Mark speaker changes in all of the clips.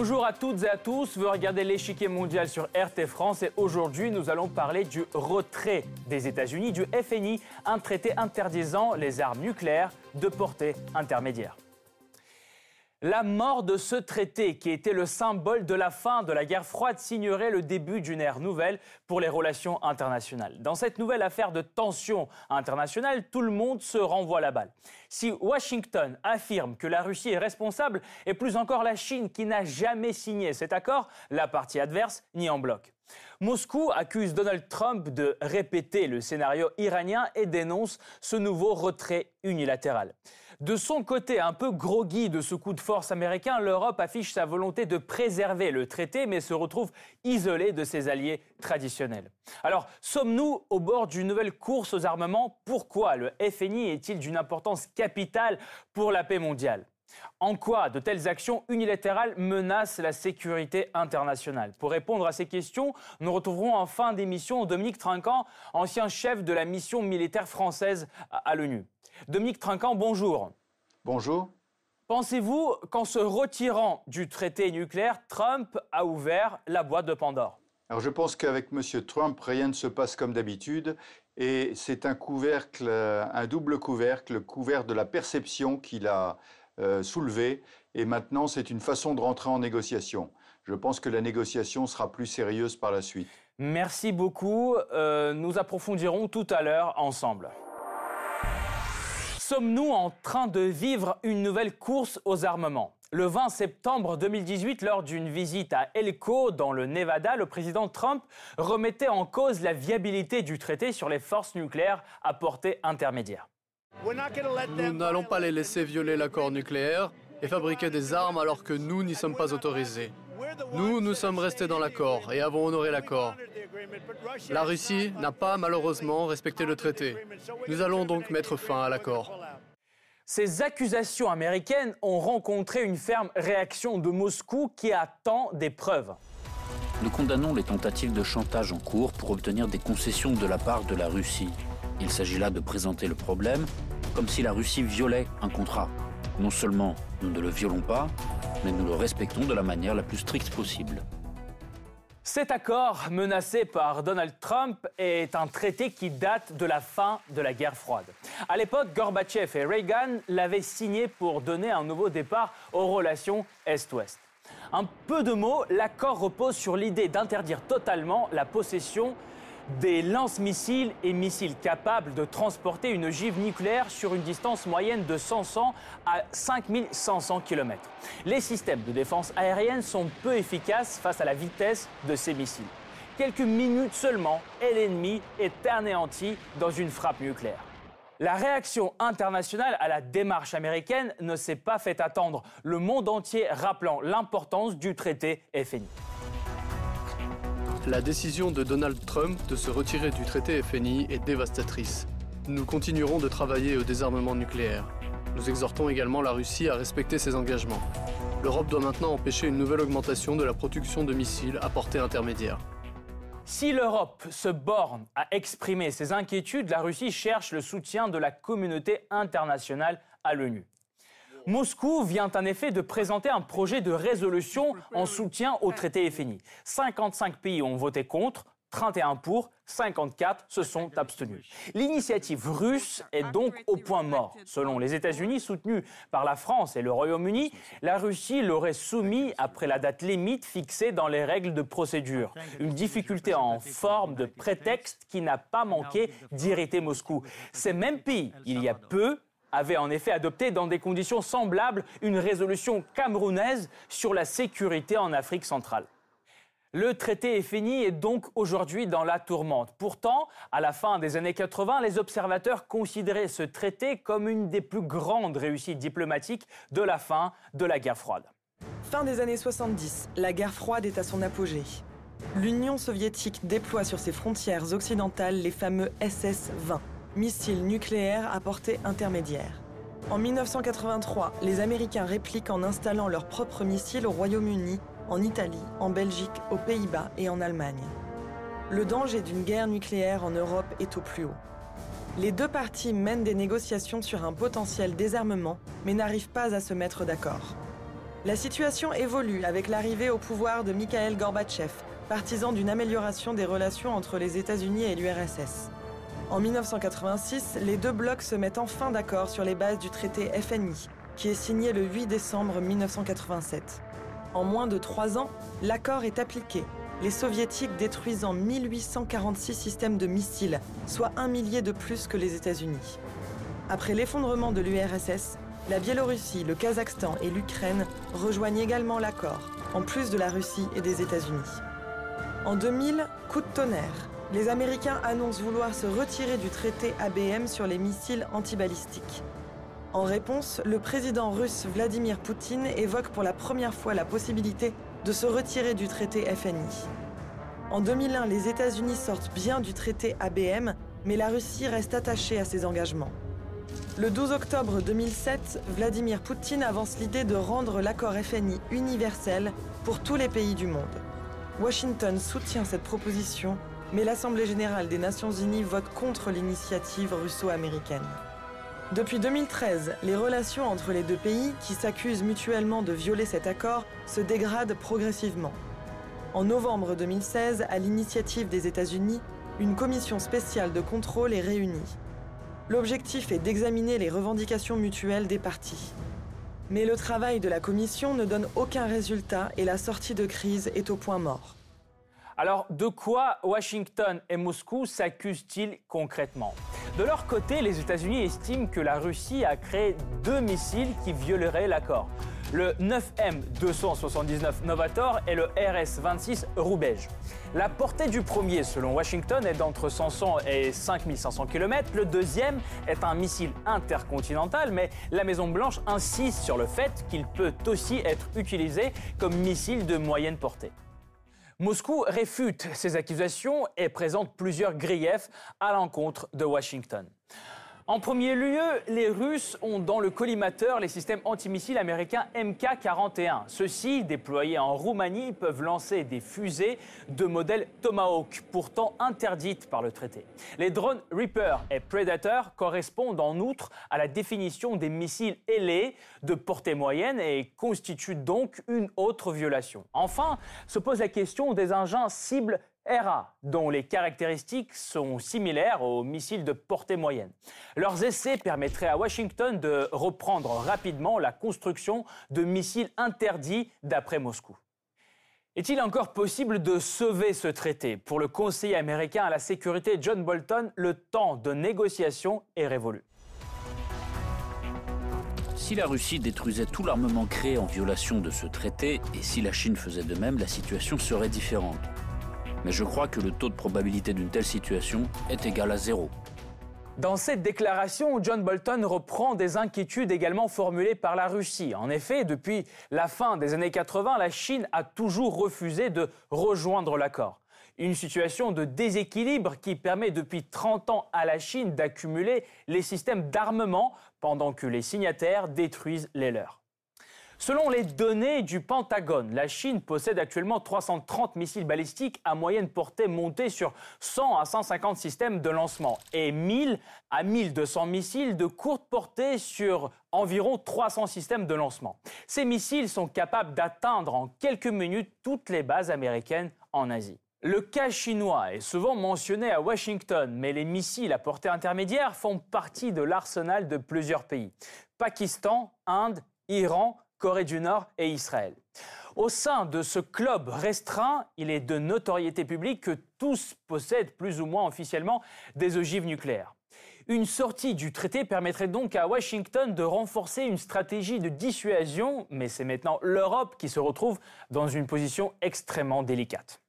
Speaker 1: Bonjour à toutes et à tous, vous regardez l'échiquier mondial sur RT France et aujourd'hui nous allons parler du retrait des États-Unis du FNI, un traité interdisant les armes nucléaires de portée intermédiaire. La mort de ce traité, qui était le symbole de la fin de la guerre froide, signerait le début d'une ère nouvelle pour les relations internationales. Dans cette nouvelle affaire de tension internationale, tout le monde se renvoie la balle. Si Washington affirme que la Russie est responsable, et plus encore la Chine qui n'a jamais signé cet accord, la partie adverse nie en bloc. Moscou accuse Donald Trump de répéter le scénario iranien et dénonce ce nouveau retrait unilatéral. De son côté, un peu groggy de ce coup de force américain, l'Europe affiche sa volonté de préserver le traité, mais se retrouve isolée de ses alliés traditionnels. Alors, sommes-nous au bord d'une nouvelle course aux armements? Pourquoi? Le FNI est-il d'une importance capitale pour la paix mondiale? En quoi de telles actions unilatérales menacent la sécurité internationale? Pour répondre à ces questions, nous retrouverons en fin d'émission Dominique Trinquant, ancien chef de la mission militaire française à l'ONU. Dominique Trinquant, bonjour.
Speaker 2: Bonjour.
Speaker 1: Pensez-vous qu'en se retirant du traité nucléaire, Trump a ouvert la boîte de Pandore?
Speaker 2: Alors je pense qu'avec M. Trump, rien ne se passe comme d'habitude. Et c'est un couvercle, un double couvercle, couvert de la perception qu'il a euh. Et maintenant, c'est une façon de rentrer en négociation. Je pense que la négociation sera plus sérieuse par la suite.
Speaker 1: Merci beaucoup. Euh, nous approfondirons tout à l'heure ensemble. Sommes-nous en train de vivre une nouvelle course aux armements? Le 20 septembre 2018, lors d'une visite à Elko, dans le Nevada, le président Trump remettait en cause la viabilité du traité sur les forces nucléaires à portée intermédiaire.
Speaker 3: Nous n'allons pas les laisser violer l'accord nucléaire et fabriquer des armes alors que nous n'y sommes pas autorisés. Nous, nous sommes restés dans l'accord et avons honoré l'accord. La Russie n'a pas malheureusement respecté le traité. Nous allons donc mettre fin à l'accord.
Speaker 1: Ces accusations américaines ont rencontré une ferme réaction de Moscou qui attend des preuves.
Speaker 4: Nous condamnons les tentatives de chantage en cours pour obtenir des concessions de la part de la Russie. Il s'agit là de présenter le problème comme si la Russie violait un contrat. Non seulement nous ne le violons pas, mais nous le respectons de la manière la plus stricte possible.
Speaker 1: Cet accord, menacé par Donald Trump, est un traité qui date de la fin de la guerre froide. À l'époque, Gorbatchev et Reagan l'avaient signé pour donner un nouveau départ aux relations Est-Ouest. Un peu de mots, l'accord repose sur l'idée d'interdire totalement la possession des lance-missiles et missiles capables de transporter une ogive nucléaire sur une distance moyenne de 500 à 5500 km. Les systèmes de défense aérienne sont peu efficaces face à la vitesse de ces missiles. Quelques minutes seulement et l'ennemi est anéanti dans une frappe nucléaire. La réaction internationale à la démarche américaine ne s'est pas fait attendre, le monde entier rappelant l'importance du traité FNI.
Speaker 3: La décision de Donald Trump de se retirer du traité FNI est dévastatrice. Nous continuerons de travailler au désarmement nucléaire. Nous exhortons également la Russie à respecter ses engagements. L'Europe doit maintenant empêcher une nouvelle augmentation de la production de missiles à portée intermédiaire.
Speaker 1: Si l'Europe se borne à exprimer ses inquiétudes, la Russie cherche le soutien de la communauté internationale à l'ONU. Moscou vient en effet de présenter un projet de résolution en soutien au traité FNI. 55 pays ont voté contre, 31 pour, 54 se sont abstenus. L'initiative russe est donc au point mort. Selon les États-Unis, soutenus par la France et le Royaume-Uni, la Russie l'aurait soumis après la date limite fixée dans les règles de procédure. Une difficulté en forme de prétexte qui n'a pas manqué d'irriter Moscou. Ces mêmes pays, il y a peu, avait en effet adopté dans des conditions semblables une résolution camerounaise sur la sécurité en Afrique centrale. Le traité est donc aujourd'hui dans la tourmente. Pourtant, à la fin des années 80, les observateurs considéraient ce traité comme une des plus grandes réussites diplomatiques de la fin de la guerre froide.
Speaker 5: Fin des années 70, la guerre froide est à son apogée. L'Union soviétique déploie sur ses frontières occidentales les fameux SS-20 missiles nucléaires à portée intermédiaire. En 1983, les Américains répliquent en installant leurs propres missiles au Royaume-Uni, en Italie, en Belgique, aux Pays-Bas et en Allemagne. Le danger d'une guerre nucléaire en Europe est au plus haut. Les deux parties mènent des négociations sur un potentiel désarmement, mais n'arrivent pas à se mettre d'accord. La situation évolue avec l'arrivée au pouvoir de Mikhail Gorbatchev, partisan d'une amélioration des relations entre les États-Unis et l'URSS. En 1986, les deux blocs se mettent enfin d'accord sur les bases du traité FNI, qui est signé le 8 décembre 1987. En moins de trois ans, l'accord est appliqué, les soviétiques détruisant 1846 systèmes de missiles, soit un millier de plus que les États-Unis. Après l'effondrement de l'URSS, la Biélorussie, le Kazakhstan et l'Ukraine rejoignent également l'accord, en plus de la Russie et des États-Unis. En 2000, coup de tonnerre. Les Américains annoncent vouloir se retirer du traité ABM sur les missiles antibalistiques. En réponse, le président russe Vladimir Poutine évoque pour la première fois la possibilité de se retirer du traité FNI. En 2001, les États-Unis sortent bien du traité ABM, mais la Russie reste attachée à ses engagements. Le 12 octobre 2007, Vladimir Poutine avance l'idée de rendre l'accord FNI universel pour tous les pays du monde. Washington soutient cette proposition, mais l'Assemblée générale des Nations unies vote contre l'initiative russo-américaine. Depuis 2013, les relations entre les deux pays, qui s'accusent mutuellement de violer cet accord, se dégradent progressivement. En novembre 2016, à l'initiative des États-Unis, une commission spéciale de contrôle est réunie. L'objectif est d'examiner les revendications mutuelles des parties. Mais le travail de la Commission ne donne aucun résultat et la sortie de crise est au point mort.
Speaker 1: Alors, de quoi Washington et Moscou s'accusent-ils concrètement? De leur côté, les États-Unis estiment que la Russie a créé deux missiles qui violeraient l'accord le 9M279 Novator et le RS-26 Roubaix. La portée du premier, selon Washington, est d'entre 500 et 5500 km. Le deuxième est un missile intercontinental, mais la Maison-Blanche insiste sur le fait qu'il peut aussi être utilisé comme missile de moyenne portée. Moscou réfute ces accusations et présente plusieurs griefs à l'encontre de Washington. En premier lieu, les Russes ont dans le collimateur les systèmes antimissiles américains MK-41. Ceux-ci, déployés en Roumanie, peuvent lancer des fusées de modèle Tomahawk, pourtant interdites par le traité. Les drones Reaper et Predator correspondent en outre à la définition des missiles ailés de portée moyenne et constituent donc une autre violation. Enfin, se pose la question des engins cibles ERA, dont les caractéristiques sont similaires aux missiles de portée moyenne. Leurs essais permettraient à Washington de reprendre rapidement la construction de missiles interdits d'après Moscou. Est-il encore possible de sauver ce traité? Pour le conseiller américain à la sécurité John Bolton, le temps de négociation est révolu.
Speaker 4: Si la Russie détruisait tout l'armement créé en violation de ce traité, et si la Chine faisait de même, la situation serait différente mais je crois que le taux de probabilité d'une telle situation est égal à zéro.
Speaker 1: Dans cette déclaration, John Bolton reprend des inquiétudes également formulées par la Russie. En effet, depuis la fin des années 80, la Chine a toujours refusé de rejoindre l'accord. Une situation de déséquilibre qui permet depuis 30 ans à la Chine d'accumuler les systèmes d'armement pendant que les signataires détruisent les leurs. Selon les données du Pentagone, la Chine possède actuellement 330 missiles balistiques à moyenne portée montés sur 100 à 150 systèmes de lancement et 1000 à 1200 missiles de courte portée sur environ 300 systèmes de lancement. Ces missiles sont capables d'atteindre en quelques minutes toutes les bases américaines en Asie. Le cas chinois est souvent mentionné à Washington, mais les missiles à portée intermédiaire font partie de l'arsenal de plusieurs pays. Pakistan, Inde, Iran, Corée du Nord et Israël. Au sein de ce club restreint, il est de notoriété publique que tous possèdent plus ou moins officiellement des ogives nucléaires. Une sortie du traité permettrait donc à Washington de renforcer une stratégie de dissuasion, mais c'est maintenant l'Europe qui se retrouve dans une position extrêmement délicate.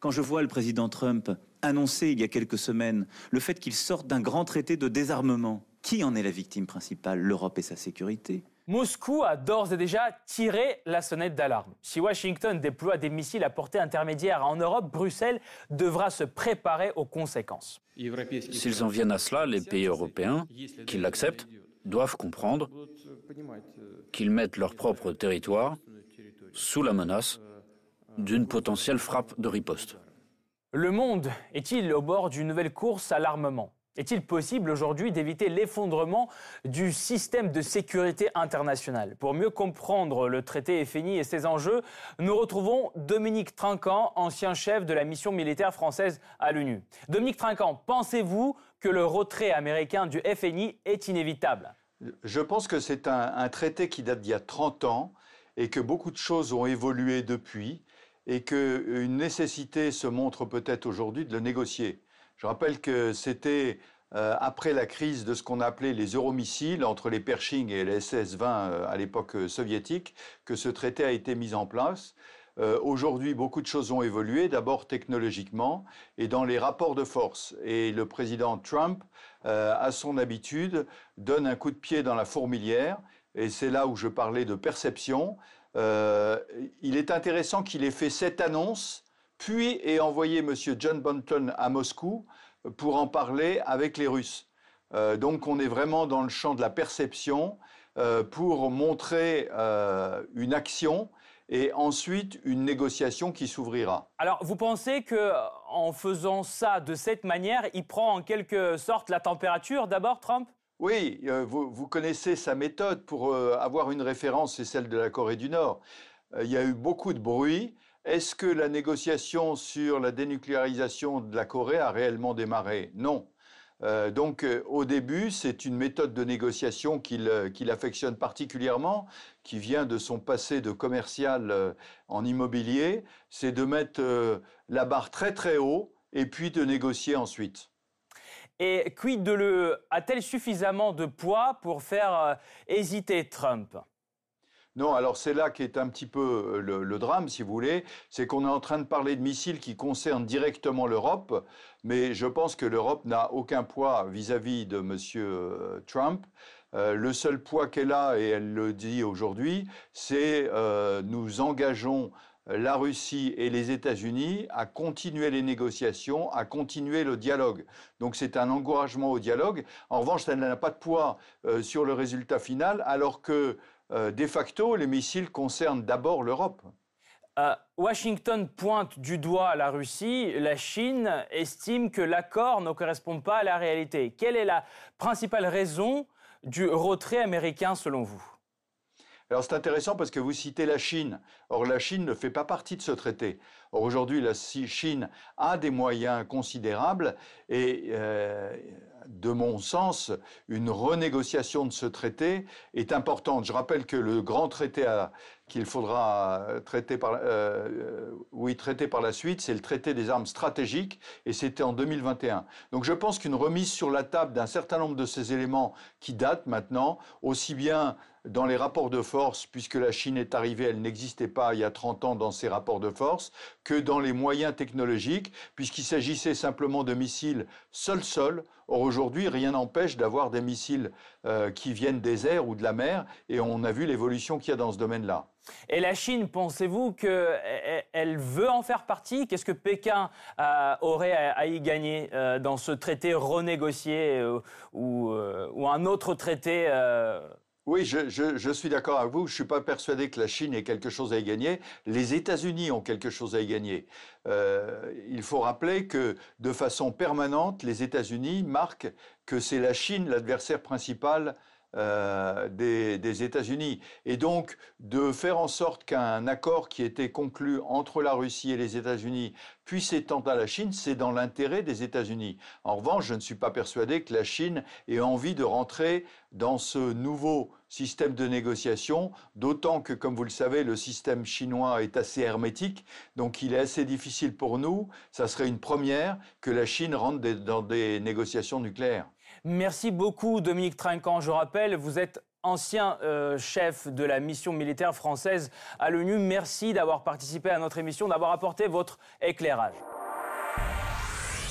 Speaker 6: Quand je vois le président Trump annoncer il y a quelques semaines le fait qu'il sorte d'un grand traité de désarmement, qui en est la victime principale L'Europe et sa sécurité?
Speaker 1: Moscou a d'ores et déjà tiré la sonnette d'alarme. Si Washington déploie des missiles à portée intermédiaire en Europe, Bruxelles devra se préparer aux conséquences.
Speaker 4: S'ils en viennent à cela, les pays européens, qui l'acceptent, doivent comprendre qu'ils mettent leur propre territoire sous la menace d'une potentielle frappe de riposte.
Speaker 1: Le monde est-il au bord d'une nouvelle course à l'armement? Est-il possible aujourd'hui d'éviter l'effondrement du système de sécurité international? Pour mieux comprendre le traité FNI et ses enjeux, nous retrouvons Dominique Trinquant, ancien chef de la mission militaire française à l'ONU. Dominique Trinquant, pensez-vous que le retrait américain du FNI est inévitable?
Speaker 2: Je pense que c'est un, un, traité qui date d'il y a 30 ans et que beaucoup de choses ont évolué depuis et qu'une nécessité se montre peut-être aujourd'hui de le négocier. Je rappelle que c'était euh, après la crise de ce qu'on appelait les euromissiles entre les Pershing et les SS-20 euh, à l'époque euh, soviétique que ce traité a été mis en place. Aujourd'hui, beaucoup de choses ont évolué, d'abord technologiquement et dans les rapports de force. Et le président Trump, à son habitude, donne un coup de pied dans la fourmilière. Et c'est là où je parlais de perception. il est intéressant qu'il ait fait cette annonce puis ait envoyé M. John Bolton à Moscou pour en parler avec les Russes. Euh, donc on est vraiment dans le champ de la perception euh, pour montrer euh, une action et ensuite une négociation qui s'ouvrira.
Speaker 1: Alors vous pensez que en faisant ça de cette manière, il prend en quelque sorte la température d'abord Trump?
Speaker 2: Oui, vous, vous, connaissez sa méthode pour avoir une référence, c'est celle de la Corée du Nord. il y a eu beaucoup de bruit. Est-ce que la négociation sur la dénucléarisation de la Corée a réellement démarré? Non. Euh, donc euh, au début, c'est une méthode de négociation qu'il euh, affectionne particulièrement, qui vient de son passé de commercial en immobilier, c'est de mettre la barre très très haut et puis de négocier ensuite.
Speaker 1: Et quid de le a-t-elle suffisamment de poids pour faire hésiter Trump?
Speaker 2: Non, alors c'est là qu'est un petit peu euh, le, drame, si vous voulez, c'est qu'on est en train de parler de missiles qui concernent directement l'Europe, mais je pense que l'Europe n'a aucun poids vis-à-vis de M. Euh, Trump. Euh, le seul poids qu'elle a, et elle le dit aujourd'hui, c'est nous engageons la Russie et les États-Unis à continuer les négociations, à continuer le dialogue. Donc c'est un encouragement au dialogue. En revanche, ça n'a pas de poids sur le résultat final, alors que euh, de facto, les missiles concernent d'abord l'Europe.
Speaker 1: Euh, Washington pointe du doigt la Russie, la Chine estime que l'accord ne correspond pas à la réalité. Quelle est la principale raison du retrait américain selon vous?
Speaker 2: Alors c'est intéressant parce que vous citez la Chine. Or la Chine ne fait pas partie de ce traité. Or aujourd'hui la Chine a des moyens considérables et euh, de mon sens, une renégociation de ce traité est importante. Je rappelle que le grand traité qu'il faudra traiter par, euh, oui, traiter par la suite, c'est le traité des armes stratégiques, et c'était en 2021. Donc je pense qu'une remise sur la table d'un certain nombre de ces éléments qui datent maintenant, aussi bien dans les rapports de force, puisque la Chine est arrivée, elle n'existait pas il y a 30 ans dans ces rapports de force, que dans les moyens technologiques, puisqu'il s'agissait simplement de missiles sol-sol. Or aujourd'hui, rien n'empêche d'avoir des missiles euh, qui viennent des airs ou de la mer, et on a vu l'évolution qu'il y a dans ce domaine-là.
Speaker 1: Et la Chine, pensez-vous qu'elle veut en faire partie? Qu'est-ce que Pékin euh, aurait à, y gagner euh, dans ce traité renégocié ou, un autre traité
Speaker 2: oui, je, suis d'accord avec vous. Je ne suis pas persuadé que la Chine ait quelque chose à y gagner. Les États-Unis ont quelque chose à y gagner. Euh, il faut rappeler que de façon permanente, les États-Unis marquent que c'est la Chine l'adversaire principal euh, des, États-Unis. Et donc, de faire en sorte qu'un accord qui était conclu entre la Russie et les États-Unis puisse s'étendre à la Chine, c'est dans l'intérêt des États-Unis. En revanche, je ne suis pas persuadé que la Chine ait envie de rentrer dans ce nouveau système de négociation, d'autant que, comme vous le savez, le système chinois est assez hermétique, donc il est assez difficile pour nous, ça serait une première, que la Chine rentre dans des négociations nucléaires.
Speaker 1: Merci beaucoup Dominique Trinquant. Je rappelle, vous êtes ancien euh, chef de la mission militaire française à l'ONU. Merci d'avoir participé à notre émission, d'avoir apporté votre éclairage.